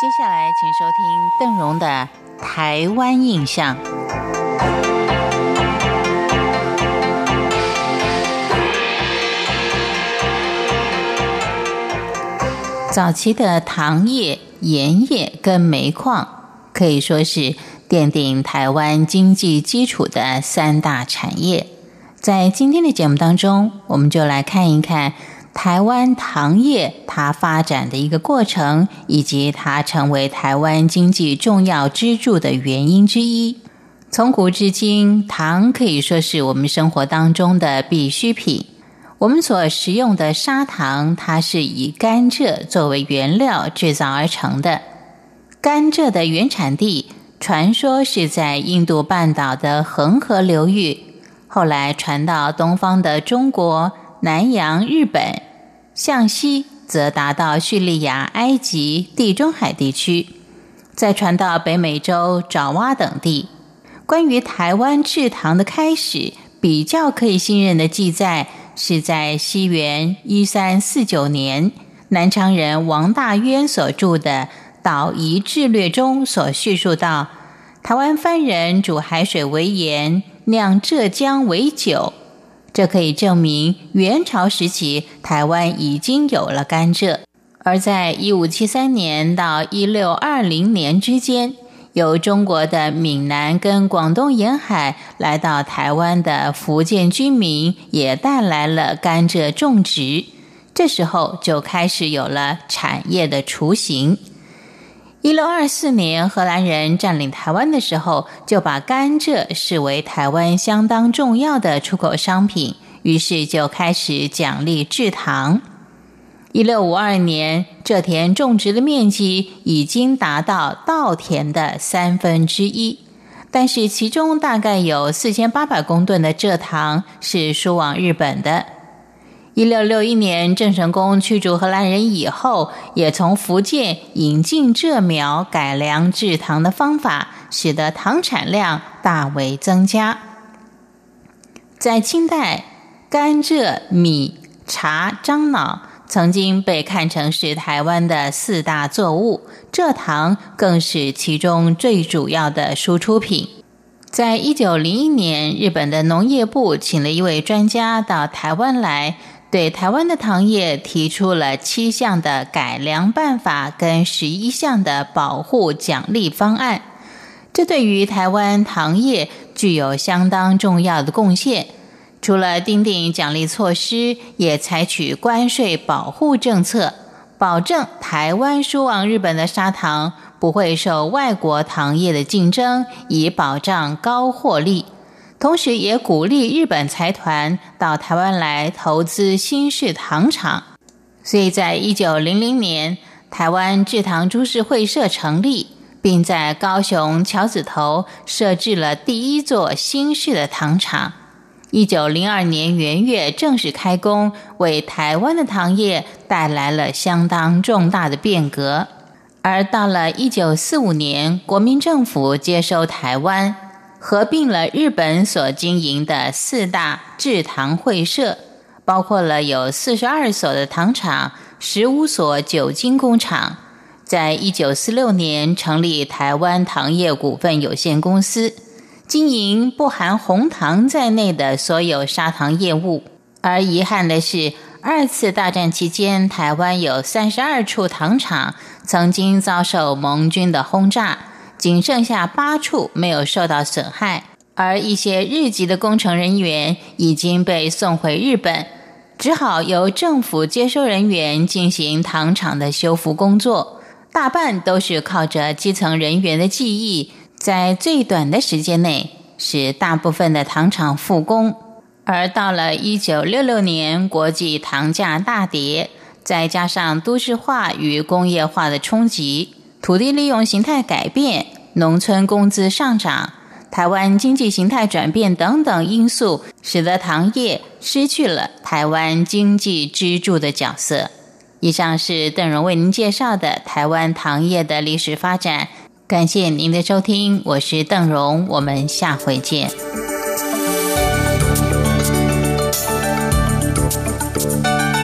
接下来，请收听邓荣的《台湾印象》。早期的糖业、盐业跟煤矿，可以说是奠定台湾经济基础的三大产业。在今天的节目当中，我们就来看一看。台湾糖业它发展的一个过程，以及它成为台湾经济重要支柱的原因之一。从古至今，糖可以说是我们生活当中的必需品。我们所食用的砂糖，它是以甘蔗作为原料制造而成的。甘蔗的原产地传说是在印度半岛的恒河流域，后来传到东方的中国。南洋、日本，向西则达到叙利亚、埃及、地中海地区，再传到北美洲爪哇等地。关于台湾制糖的开始，比较可以信任的记载，是在西元一三四九年，南昌人王大渊所著的《岛夷志略》中所叙述到，台湾番人煮海水为盐，酿浙江为酒。这可以证明元朝时期台湾已经有了甘蔗，而在一五七三年到一六二零年之间，由中国的闽南跟广东沿海来到台湾的福建居民也带来了甘蔗种植，这时候就开始有了产业的雏形。一六二四年，荷兰人占领台湾的时候，就把甘蔗视为台湾相当重要的出口商品，于是就开始奖励制糖。一六五二年，蔗田种植的面积已经达到稻田的三分之一，但是其中大概有四千八百公吨的蔗糖是输往日本的。一六六一年，郑成功驱逐荷兰人以后，也从福建引进蔗苗，改良制糖的方法，使得糖产量大为增加。在清代，甘蔗、米、茶、樟脑曾经被看成是台湾的四大作物，蔗糖更是其中最主要的输出品。在一九零一年，日本的农业部请了一位专家到台湾来。对台湾的糖业提出了七项的改良办法跟十一项的保护奖励方案，这对于台湾糖业具有相当重要的贡献。除了订定奖励措施，也采取关税保护政策，保证台湾输往日本的砂糖不会受外国糖业的竞争，以保障高获利。同时，也鼓励日本财团到台湾来投资新式糖厂。所以在一九零零年，台湾制糖株式会社成立，并在高雄桥子头设置了第一座新式的糖厂。一九零二年元月正式开工，为台湾的糖业带来了相当重大的变革。而到了一九四五年，国民政府接收台湾。合并了日本所经营的四大制糖会社，包括了有四十二所的糖厂，十五所酒精工厂。在一九四六年成立台湾糖业股份有限公司，经营不含红糖在内的所有砂糖业务。而遗憾的是，二次大战期间，台湾有三十二处糖厂曾经遭受盟军的轰炸。仅剩下八处没有受到损害，而一些日籍的工程人员已经被送回日本，只好由政府接收人员进行糖厂的修复工作。大半都是靠着基层人员的记忆，在最短的时间内使大部分的糖厂复工。而到了一九六六年，国际糖价大跌，再加上都市化与工业化的冲击。土地利用形态改变、农村工资上涨、台湾经济形态转变等等因素，使得糖业失去了台湾经济支柱的角色。以上是邓荣为您介绍的台湾糖业的历史发展。感谢您的收听，我是邓荣，我们下回见。